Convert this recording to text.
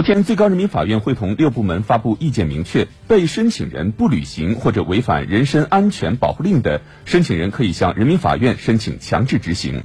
昨天最高人民法院会同六部门发布意见明确被申请人不履行或者违反人身安全保护令的申请人可以向人民法院申请强制执行。